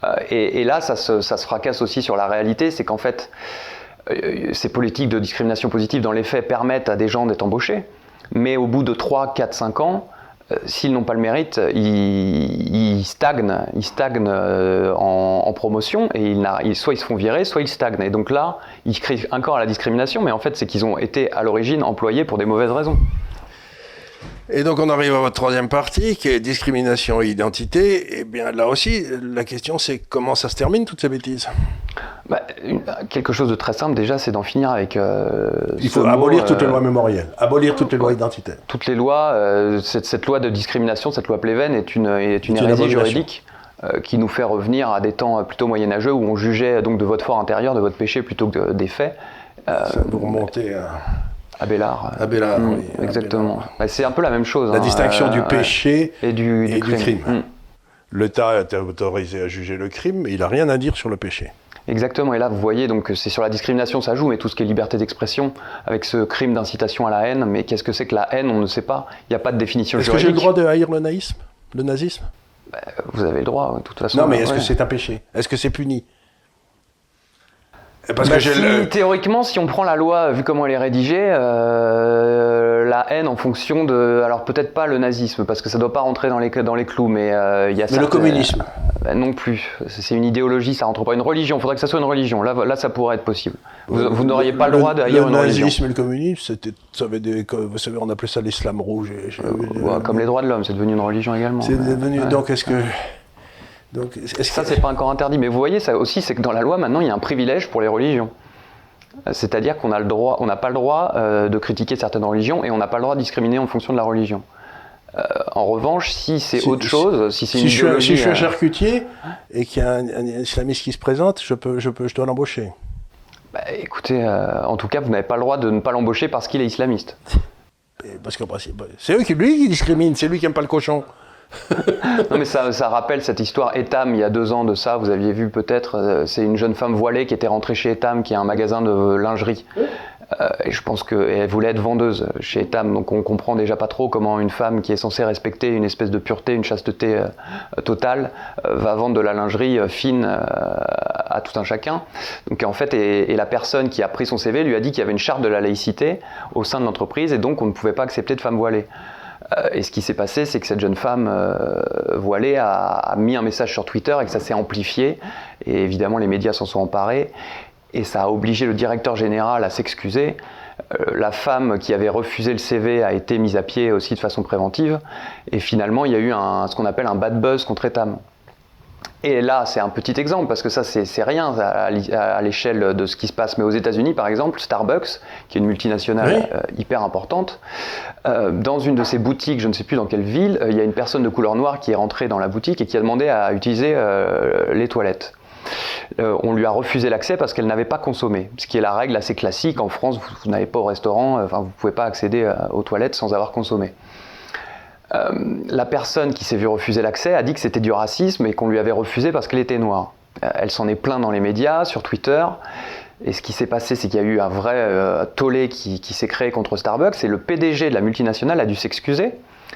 Euh, et, là, ça se, fracasse aussi sur la réalité, c'est qu'en fait, ces politiques de discrimination positive, dans les faits, permettent à des gens d'être embauchés, mais au bout de 3, 4, 5 ans, s'ils n'ont pas le mérite, ils, stagnent, stagnent en, promotion et soit ils se font virer, soit ils stagnent. Et donc là, ils créent encore la discrimination, mais en fait, c'est qu'ils ont été à l'origine employés pour des mauvaises raisons. Et donc on arrive à votre troisième partie, qui est discrimination et identité. Et eh bien là aussi, la question c'est comment ça se termine toutes ces bêtises? Bah, Quelque chose de très simple déjà, c'est d'en finir avec... Euh, Il faut abolir toutes les euh, lois mémorielles, abolir toutes les lois identitaires. Toutes les lois, euh, cette, loi de discrimination, cette loi Pleven est une, est une hérésie juridique qui nous fait revenir à des temps plutôt moyenâgeux où on jugeait donc de votre fort intérieur, de votre péché plutôt que des faits. ça vous remontez à... Abélard. Abélard, mm, oui. Exactement. C'est un peu la même chose. La hein, distinction du euh, péché et du, crime. Mm. l'État est autorisé à juger le crime, mais il n'a rien à dire sur le péché. Exactement, et là vous voyez donc c'est sur la discrimination ça joue, mais tout ce qui est liberté d'expression avec ce crime d'incitation à la haine, mais qu'est-ce que c'est que la haine On ne sait pas, il n'y a pas de définition Est-ce que j'ai le droit de haïr le naïsme Le nazisme? Bah, Vous avez le droit, de toute façon. Non, mais est-ce que c'est un péché? Est-ce que c'est puni? Parce bah, que Théoriquement, si on prend la loi, vu comment elle est rédigée, euh, la haine en fonction de. Alors peut-être pas le nazisme, parce que ça ne doit pas rentrer dans les, dans les clous, mais euh, il y a Mais le communisme bah, Non plus. C'est une idéologie, ça rentre pas. Une religion, il faudrait que ça soit une religion. Là, là ça pourrait être possible. Vous, n'auriez pas le, droit d'haïr une religion. Le nazisme et le communisme, ça avait des, vous savez, on appelait ça l'islam rouge. Euh, comme les droits de l'homme, c'est devenu une religion également. C'est devenu. Donc est-ce que. Donc, est ça, c'est pas encore interdit. Mais vous voyez, ça aussi, c'est que dans la loi, maintenant, il y a un privilège pour les religions. C'est-à-dire qu'on a le droit, on n'a pas le droit euh, de critiquer certaines religions et on n'a pas le droit de discriminer en fonction de la religion. Euh, en revanche, si c'est autre chose, si c'est une Je suis, si je suis un euh, charcutier et qu'il y a un, islamiste qui se présente, je, peux, je, peux, je dois l'embaucher. Bah, écoutez, en tout cas, vous n'avez pas le droit de ne pas l'embaucher parce qu'il est islamiste. Parce que c'est eux qui, lui qui discriminent, c'est lui qui n'aime pas le cochon. *laughs* non mais ça, rappelle cette histoire Etam il y a deux ans de ça, vous aviez vu peut-être, euh, c'est une jeune femme voilée qui était rentrée chez Etam, qui est un magasin de lingerie. Euh, et je pense qu'elle voulait être vendeuse chez Etam, donc on comprend déjà pas trop comment une femme qui est censée respecter une espèce de pureté, une chasteté euh, totale, va vendre de la lingerie fine à tout un chacun. Donc en fait, et, et, la personne qui a pris son CV lui a dit qu'il y avait une charte de la laïcité au sein de l'entreprise et donc on ne pouvait pas accepter de femmes voilées. Euh, et ce qui s'est passé, c'est que cette jeune femme euh, voilée a, mis un message sur Twitter et que ça s'est amplifié. Et évidemment, les médias s'en sont emparés. Et ça a obligé le directeur général à s'excuser. Euh, la femme qui avait refusé le CV a été mise à pied aussi de façon préventive. Et finalement, il y a eu ce qu'on appelle un bad buzz contre Etam. Et là, c'est un petit exemple, parce que ça, c'est rien à, l'échelle de ce qui se passe. Mais aux États-Unis, par exemple, Starbucks, qui est une multinationale euh, hyper importante, euh, dans une de ses boutiques, je ne sais plus dans quelle ville, euh, il y a une personne de couleur noire qui est rentrée dans la boutique et qui a demandé à utiliser les toilettes. on lui a refusé l'accès parce qu'elle n'avait pas consommé, ce qui est la règle assez classique. En France, vous, n'avez pas au restaurant, enfin, vous ne pouvez pas accéder aux toilettes sans avoir consommé. Euh, la personne qui s'est vue refuser l'accès a dit que c'était du racisme et qu'on lui avait refusé parce qu'elle était noire. Euh, elle s'en est plainte dans les médias, sur Twitter. Et ce qui s'est passé, c'est qu'il y a eu un vrai euh, tollé qui, s'est créé contre Starbucks et le PDG de la multinationale a dû s'excuser.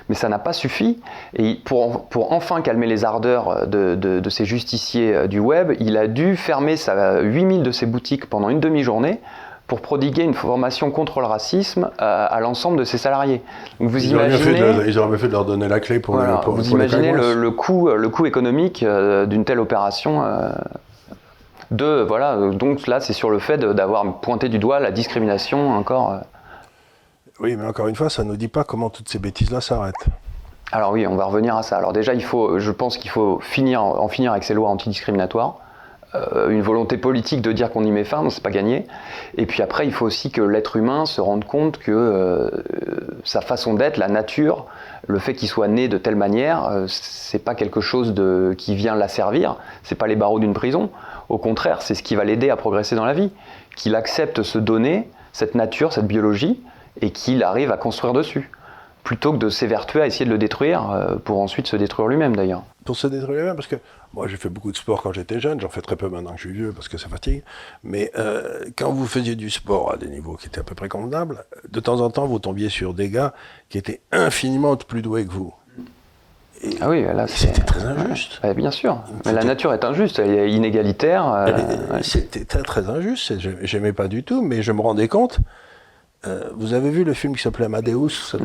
Mais ça n'a pas suffi. Et pour, enfin calmer les ardeurs de, de, ces justiciers du web, il a dû fermer sa, 8000 de ses boutiques pendant une demi-journée pour prodiguer une formation contre le racisme à, l'ensemble de ses salariés. vous ils, imaginez, auraient de, ils auraient fait de leur donner la clé pour, voilà, pour Vous imaginez le, coût, le coût économique euh, d'une telle opération euh, de, voilà, donc là, c'est sur le fait d'avoir pointé du doigt la discrimination encore. Euh. Oui, mais encore une fois, ça ne nous dit pas comment toutes ces bêtises-là s'arrêtent. Alors oui, on va revenir à ça. Alors déjà, il faut, je pense qu'il faut finir, en finir avec ces lois antidiscriminatoires. Euh, une volonté politique de dire qu'on y met fin, c'est pas gagné. Et puis après, il faut aussi que l'être humain se rende compte que euh, sa façon d'être, la nature, le fait qu'il soit né de telle manière, euh, c'est pas quelque chose qui vient l'asservir, c'est pas les barreaux d'une prison. Au contraire, c'est ce qui va l'aider à progresser dans la vie. Qu'il accepte se donner cette nature, cette biologie, et qu'il arrive à construire dessus plutôt que de s'évertuer à essayer de le détruire, euh, pour ensuite se détruire lui-même d'ailleurs. Pour se détruire lui-même, parce que moi j'ai fait beaucoup de sport quand j'étais jeune, j'en fais très peu maintenant que je suis vieux parce que ça fatigue, mais euh, quand vous faisiez du sport à des niveaux qui étaient à peu près convenables, de temps en temps vous tombiez sur des gars qui étaient infiniment plus doués que vous. ah oui, là c'était très injuste. bien sûr, mais la nature est injuste, elle est inégalitaire. Euh, c'était très, très injuste, j'aimais pas du tout, mais je me rendais compte euh, vous avez vu le film qui s'appelait Amadeus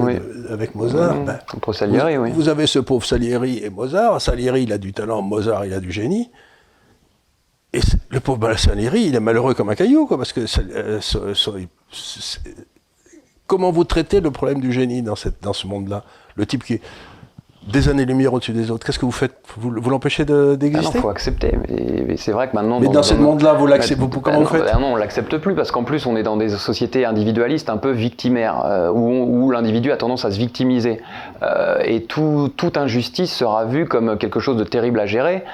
avec Mozart ben, Salieri, vous, oui. Vous avez ce pauvre Salieri et Mozart. Salieri, il a du talent, Mozart, il a du génie. Et le pauvre Salieri, il est malheureux comme un caillou, quoi, parce que euh, comment vous traitez le problème du génie dans, cette, dans ce monde-là? Le type qui, des années-lumière au-dessus des autres. Qu'est-ce que vous faites? Vous, vous l'empêchez d'exister? Ah Non, il faut accepter. Mais, c'est vrai que maintenant. Mais dans, ce monde-là, vous l'acceptez Comment vous faites? bah Non, on l'accepte plus parce qu'en plus, on est dans des sociétés individualistes un peu victimaires, euh, où, l'individu a tendance à se victimiser. Euh, et tout, toute injustice sera vue comme quelque chose de terrible à gérer.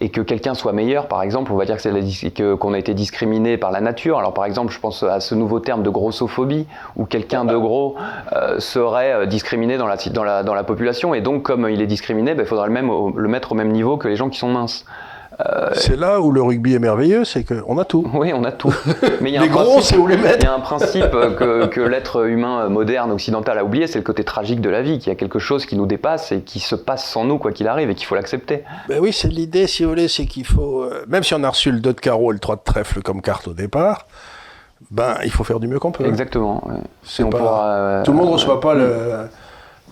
Et que quelqu'un soit meilleur, par exemple, on va dire que qu'on a été discriminé par la nature. Alors par exemple, je pense à ce nouveau terme de grossophobie, où quelqu'un de gros euh, serait euh, discriminé dans la, population, et donc comme il est discriminé, ben, il faudra le, même, le mettre au même niveau que les gens qui sont minces. Euh, c'est là où le rugby est merveilleux, c'est qu'on a tout. Oui, on a tout. *laughs* Mais il y a les un gros, c'est où les mettre. Il y a un principe que, que l'être humain moderne, occidental a oublié, c'est le côté tragique de la vie, qu'il y a quelque chose qui nous dépasse et qui se passe sans nous, quoi qu'il arrive, et qu'il faut l'accepter. Ben oui, c'est l'idée, si vous voulez, c'est qu'il faut, euh, même si on a reçu le 2 de carreau et le 3 de trèfle comme carte au départ, ben il faut faire du mieux qu'on peut. Exactement. C'est pas... Euh, tout le monde ne reçoit pas le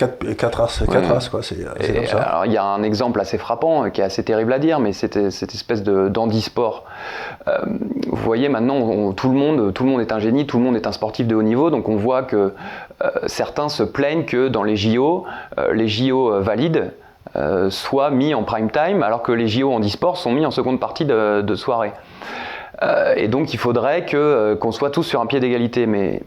4, as, quatre quoi. C'est, Alors, il y a un exemple assez frappant, euh, qui est assez terrible à dire, mais c'était cette espèce d'handisport. Euh, vous voyez, maintenant, tout, le monde, tout le monde est un génie, tout le monde est un sportif de haut niveau, donc on voit que euh, certains se plaignent que dans les JO, les JO valides soient mis en prime time, alors que les JO handisport sont mis en seconde partie de, de soirée. et donc, il faudrait qu'on soit tous sur un pied d'égalité, mais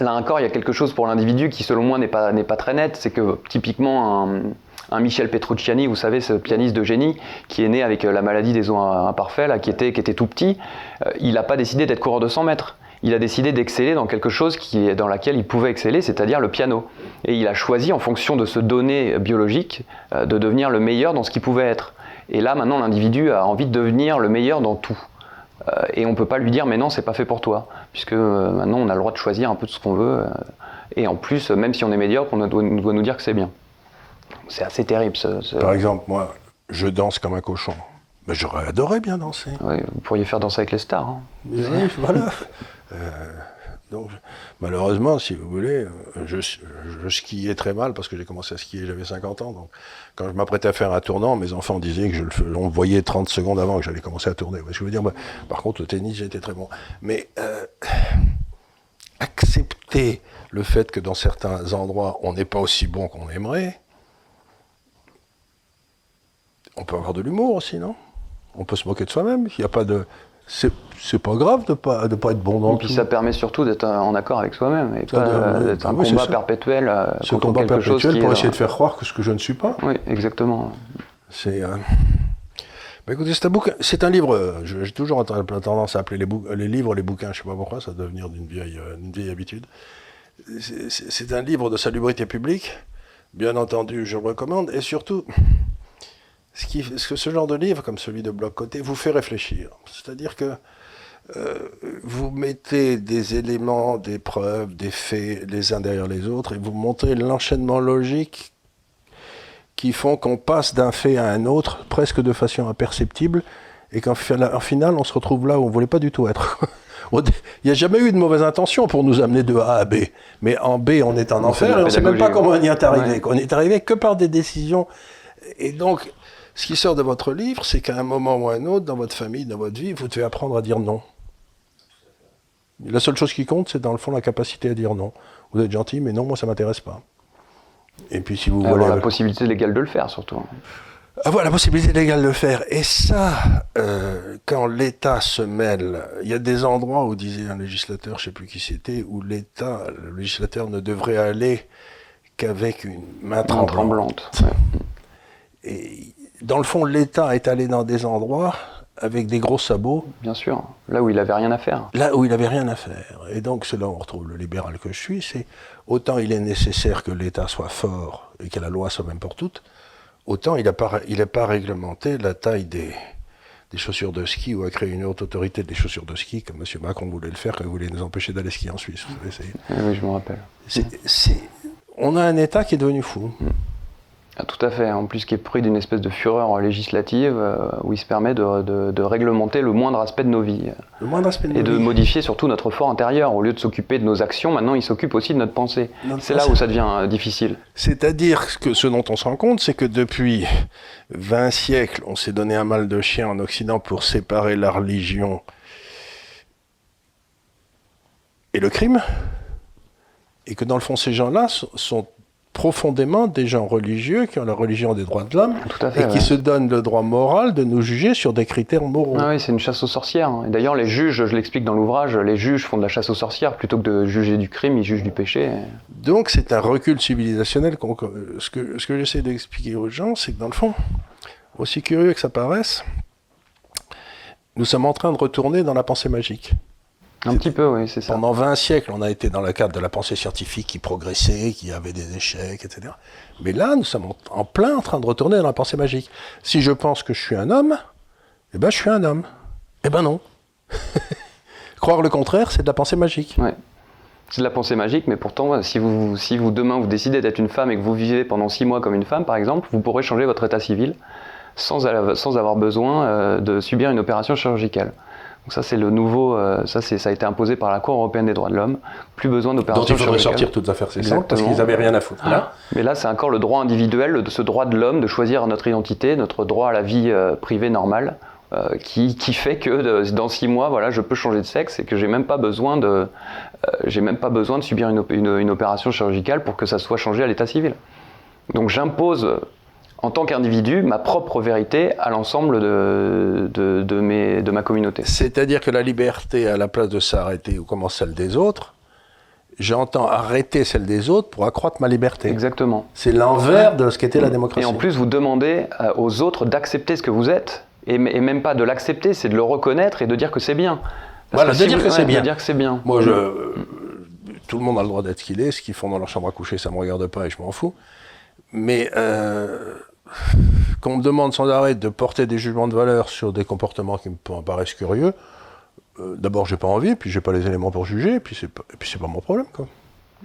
Là encore, il y a quelque chose pour l'individu qui, selon moi, n'est pas, pas très net. C'est que typiquement, un, Michel Petrucciani, vous savez, ce pianiste de génie, qui est né avec euh, la maladie des os imparfaits, là, qui, était, qui était tout petit, euh, il n'a pas décidé d'être coureur de 100 mètres. Il a décidé d'exceller dans quelque chose dans laquelle il pouvait exceller, c'est-à-dire le piano. Et il a choisi, en fonction de ce donné biologique, euh, de devenir le meilleur dans ce qu'il pouvait être. Et là, maintenant, l'individu a envie de devenir le meilleur dans tout. Euh, et on ne peut pas lui dire mais non c'est pas fait pour toi. Puisque euh, maintenant on a le droit de choisir un peu de ce qu'on veut euh, et en plus même si on est médiocre on doit, nous dire que c'est bien. C'est assez terrible par exemple moi je danse comme un cochon. Mais j'aurais adoré bien danser. Vous pourriez faire danser avec les stars hein. oui, voilà *laughs* Donc, malheureusement, si vous voulez, euh, je, skiais très mal parce que j'ai commencé à skier, j'avais 50 ans. Donc, quand je m'apprêtais à faire un tournant, mes enfants disaient que je le voyait 30 secondes avant que j'allais commencer à tourner. Je veux dire, par contre, le tennis, j'étais très bon. Mais euh, accepter le fait que dans certains endroits, on n'est pas aussi bon qu'on aimerait, on peut avoir de l'humour aussi, non? On peut se moquer de soi-même. Il n'y a pas de c'est pas grave de pas de pas être bon dans et puis ça permet surtout d'être en accord avec soi-même et pas d'être un combat perpétuel euh, ce combat perpétuel pour essayer de faire croire que ce que je ne suis pas. Oui exactement. C'est euh... bah, écoutez c'est un bouquin c'est un livre euh, j'ai toujours tendance à appeler les, les, livres les bouquins je sais pas pourquoi ça doit devenir d'une vieille euh, une vieille habitude. C'est un livre de salubrité publique bien entendu je le recommande et surtout ce, qui, ce, ce genre de livre, comme celui de Bloc Côté, vous fait réfléchir. C'est-à-dire que euh, vous mettez des éléments, des preuves, des faits les uns derrière les autres et vous montrez l'enchaînement logique qui font qu'on passe d'un fait à un autre presque de façon imperceptible et qu'en final on se retrouve là où on ne voulait pas du tout être. *laughs* Il n'y a jamais eu de mauvaise intention pour nous amener de A à B. Mais en B, on est en enfer et on ne sait même pas comment on y est arrivé. On est arrivé que par des décisions. Et donc, ce qui sort de votre livre, c'est qu'à un moment ou à un autre, dans votre famille, dans votre vie, vous devez apprendre à dire non. La seule chose qui compte, c'est dans le fond la capacité à dire non. Vous êtes gentil, mais non, moi ça m'intéresse pas. Et puis si vous avoir la possibilité légale de le faire, surtout. Avoir la possibilité légale de le faire. Et ça, euh, quand l'État se mêle, il y a des endroits où disait un législateur, je ne sais plus qui c'était, où l'État, le législateur ne devrait aller qu'avec une main tremblante. tremblante. Et dans le fond, l'État est allé dans des endroits avec des gros sabots. Bien sûr, là où il n'avait rien à faire. Là où il n'avait rien à faire. Et donc, c'est là où on retrouve le libéral que je suis, c'est autant il est nécessaire que l'État soit fort et que la loi soit même pour toutes, autant il n'a pas, pas réglementé la taille des, des chaussures de ski ou a créé une haute autorité des chaussures de ski, comme M. Macron voulait le faire quand il voulait nous empêcher d'aller skier en Suisse. oui, je me rappelle. on a un État qui est devenu fou. Mm. Ah, tout à fait. En plus, qui est pris d'une espèce de fureur législative euh, où il se permet de, réglementer le moindre aspect de nos vies. Le moindre aspect de Et de modifier surtout notre fort intérieur. Au lieu de s'occuper de nos actions, maintenant il s'occupe aussi de notre pensée. C'est là où ça devient euh, difficile. C'est-à-dire que ce dont on se rend compte, c'est que depuis 20 siècles, on s'est donné un mal de chien en Occident pour séparer la religion et le crime. Et que dans le fond, ces gens-là sont profondément des gens religieux qui ont la religion des droits de l'homme et qui se donnent le droit moral de nous juger sur des critères moraux. Ah oui, c'est une chasse aux sorcières. Hein. D'ailleurs, les juges, je l'explique dans l'ouvrage, les juges font de la chasse aux sorcières plutôt que de juger du crime, ils jugent du péché. Donc c'est un recul civilisationnel. Ce que, ce que j'essaie d'expliquer aux gens, c'est que dans le fond, aussi curieux que ça paraisse, nous sommes en train de retourner dans la pensée magique. Un petit peu, oui, c'est ça. Pendant 20 siècles, on a été dans le cadre de la pensée scientifique qui progressait, qui avait des échecs, etc. Mais là, nous sommes en, plein en train de retourner dans la pensée magique. Si je pense que je suis un homme, eh ben je suis un homme. Eh ben non. *laughs* Croire le contraire, c'est de la pensée magique. Ouais. C'est de la pensée magique, mais pourtant, si vous, si vous demain vous décidez d'être une femme et que vous vivez pendant six mois comme une femme, par exemple, vous pourrez changer votre état civil sans, sans avoir besoin euh, de subir une opération chirurgicale. Donc ça, c'est le nouveau. euh, ça, c'est, ça a été imposé par la Cour européenne des droits de l'homme. Plus besoin Dont d'opération il faudrait sortir toutes affaires cessantes parce qu'ils n'avaient rien à foutre. Là, Mais là, c'est encore le droit individuel, de ce droit de l'homme de choisir notre identité, notre droit à la vie euh, privée normale, euh, qui, qui fait que de- dans six mois, voilà, je peux changer de sexe et que j'ai même pas besoin de, euh, j'ai même pas besoin de subir une, op- une- une opération chirurgicale pour que ça soit changé à l'état civil. Donc j'impose en tant qu'individu ma propre vérité à l'ensemble de, de, de mes, de ma communauté. c'est-à-dire que la liberté, à la place de s'arrêter ou comment celle des autres, j'entends arrêter celle des autres pour accroître ma liberté. Exactement. C'est l'envers de ce qu'était la démocratie. Et en plus, vous demandez euh, aux autres d'accepter ce que vous êtes. Et, même pas de l'accepter, c'est de le reconnaître et de dire que c'est bien. Voilà, de dire que ouais, bien. De dire que c'est bien. Moi, je, euh, tout le monde a le droit d'être ce qu'il est. Ce qu'ils font dans leur chambre à coucher, ça me regarde pas et je m'en fous. Mais euh, qu'on me demande sans arrêt de porter des jugements de valeur sur des comportements qui me paraissent curieux, euh, d'abord, j'ai pas envie, puis j'ai pas les éléments pour juger, puis c'est pas, et puis c'est pas mon problème, quoi.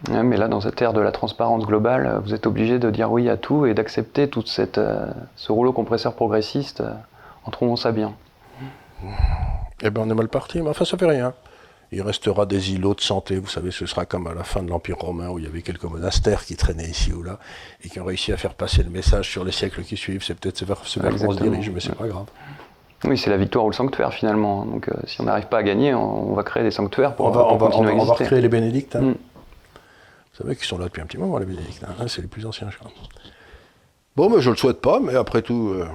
Ouais, mais là, dans cette ère de la transparence globale, euh, vous êtes obligé de dire oui à tout et d'accepter tout euh, ce rouleau compresseur progressiste en trouvant ça bien. Eh ben, on est mal parti, mais enfin, ça fait rien. Il restera des îlots de santé, vous savez, ce sera comme à la fin de l'Empire romain où il y avait quelques monastères qui traînaient ici ou là et qui ont réussi à faire passer le message sur les siècles qui suivent. C'est peut-être vers ce vers se dirige, mais c'est pas grave. Oui, c'est la victoire ou le sanctuaire finalement. Donc, euh, si on n'arrive pas à gagner, on, on va créer des sanctuaires pour, On va, pour on va, on continuer va, à on va recréer les bénédictins. Mm. Vous savez qu'ils sont là depuis un petit moment, les bénédictins. hein, c'est les plus anciens, je crois. Bon, mais je le souhaite pas, mais après tout, euh,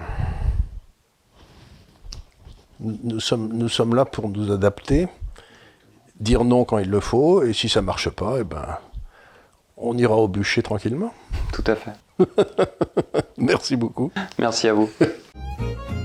nous, nous sommes, nous sommes là pour nous adapter, dire non quand il le faut, et si ça marche pas, eh ben, on ira au bûcher tranquillement. Tout à fait. *laughs* Merci beaucoup. Merci à vous. *laughs*